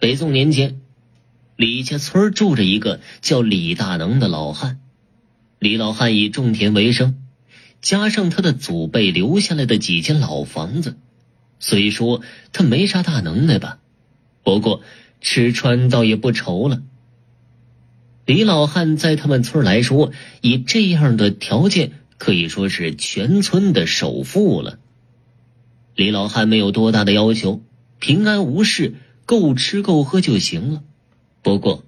北宋年间，李家村住着一个叫李大能的老汉。李老汉以种田为生，加上他的祖辈留下来的几间老房子，虽说他没啥大能耐吧，不过吃穿倒也不愁了。李老汉在他们村来说，以这样的条件，可以说是全村的首富了。李老汉没有多大的要求，平安无事。够吃够喝就行了，不过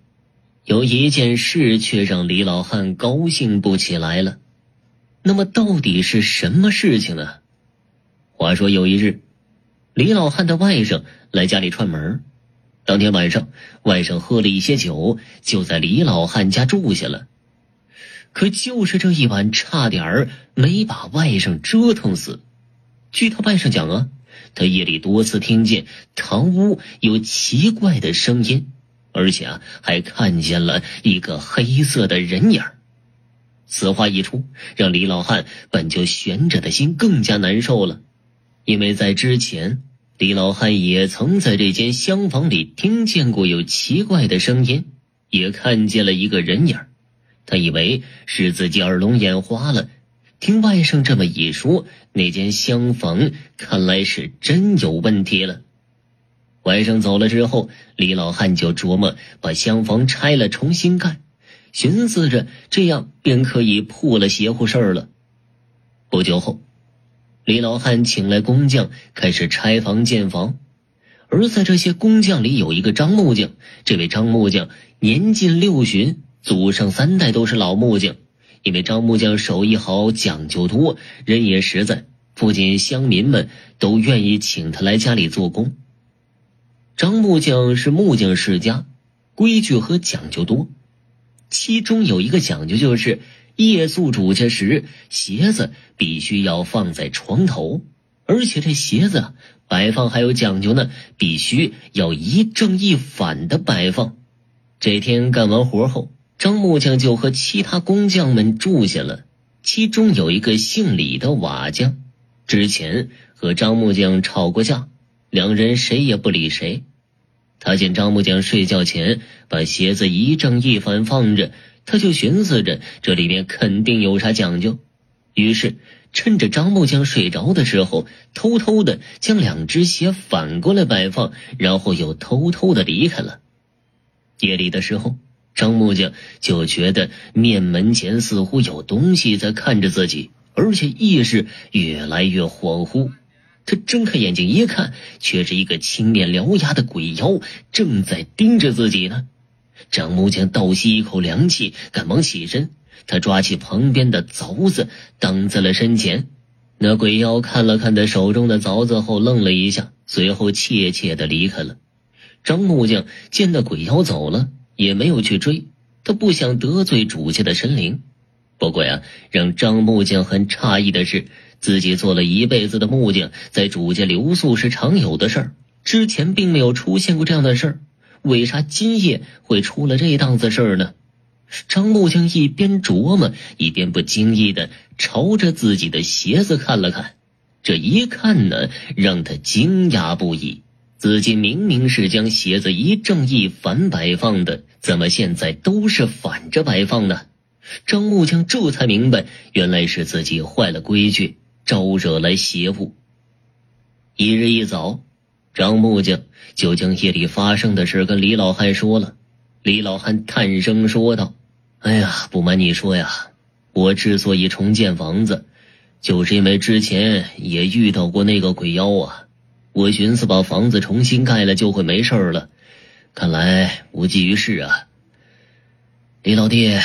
有一件事却让李老汉高兴不起来了。那么到底是什么事情呢？话说有一日，李老汉的外甥来家里串门，当天晚上，外甥喝了一些酒，就在李老汉家住下了。可就是这一晚，差点儿没把外甥折腾死。据他外甥讲啊。他夜里多次听见堂屋有奇怪的声音，而且啊，还看见了一个黑色的人影此话一出，让李老汉本就悬着的心更加难受了，因为在之前，李老汉也曾在这间厢房里听见过有奇怪的声音，也看见了一个人影他以为是自己耳聋眼花了。听外甥这么一说，那间厢房看来是真有问题了。外甥走了之后，李老汉就琢磨把厢房拆了重新盖，寻思着这样便可以破了邪乎事儿了。不久后，李老汉请来工匠开始拆房建房，而在这些工匠里有一个张木匠。这位张木匠年近六旬，祖上三代都是老木匠。因为张木匠手艺好，讲究多，人也实在，附近乡民们都愿意请他来家里做工。张木匠是木匠世家，规矩和讲究多，其中有一个讲究就是夜宿主家时，鞋子必须要放在床头，而且这鞋子摆放还有讲究呢，必须要一正一反的摆放。这天干完活后。张木匠就和其他工匠们住下了，其中有一个姓李的瓦匠，之前和张木匠吵过架，两人谁也不理谁。他见张木匠睡觉前把鞋子一正一反放着，他就寻思着这里面肯定有啥讲究，于是趁着张木匠睡着的时候，偷偷的将两只鞋反过来摆放，然后又偷偷的离开了。夜里的时候。张木匠就觉得面门前似乎有东西在看着自己，而且意识越来越恍惚。他睁开眼睛一看，却是一个青面獠牙的鬼妖正在盯着自己呢。张木匠倒吸一口凉气，赶忙起身，他抓起旁边的凿子挡在了身前。那鬼妖看了看他手中的凿子后，愣了一下，随后怯怯的离开了。张木匠见那鬼妖走了。也没有去追，他不想得罪主家的神灵。不过呀，让张木匠很诧异的是，自己做了一辈子的木匠，在主家留宿是常有的事儿，之前并没有出现过这样的事儿，为啥今夜会出了这档子事儿呢？张木匠一边琢磨，一边不经意的朝着自己的鞋子看了看，这一看呢，让他惊讶不已。自己明明是将鞋子一正一反摆放的，怎么现在都是反着摆放呢？张木匠这才明白，原来是自己坏了规矩，招惹来邪物。一日一早，张木匠就将夜里发生的事跟李老汉说了。李老汉叹声说道：“哎呀，不瞒你说呀，我之所以重建房子，就是因为之前也遇到过那个鬼妖啊。”我寻思把房子重新盖了就会没事了，看来无济于事啊。李老弟，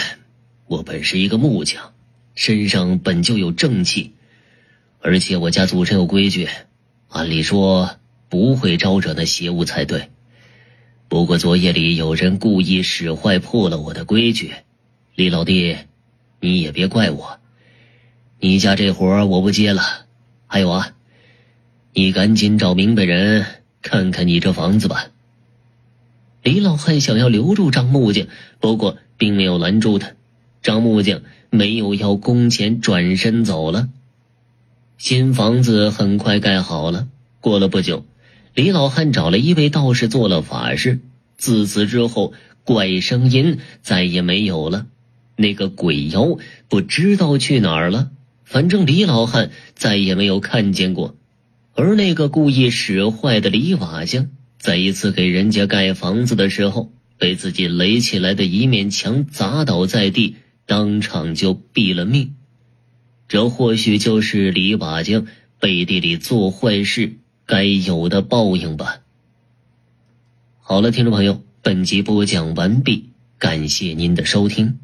我本是一个木匠，身上本就有正气，而且我家祖上有规矩，按理说不会招惹那邪物才对。不过昨夜里有人故意使坏，破了我的规矩。李老弟，你也别怪我，你家这活我不接了。还有啊。你赶紧找明白人看看你这房子吧。李老汉想要留住张木匠，不过并没有拦住他。张木匠没有要工钱，转身走了。新房子很快盖好了。过了不久，李老汉找了一位道士做了法事，自此之后，怪声音再也没有了。那个鬼妖不知道去哪儿了，反正李老汉再也没有看见过。而那个故意使坏的李瓦匠，在一次给人家盖房子的时候，被自己垒起来的一面墙砸倒在地，当场就毙了命。这或许就是李瓦匠背地里做坏事该有的报应吧。好了，听众朋友，本集播讲完毕，感谢您的收听。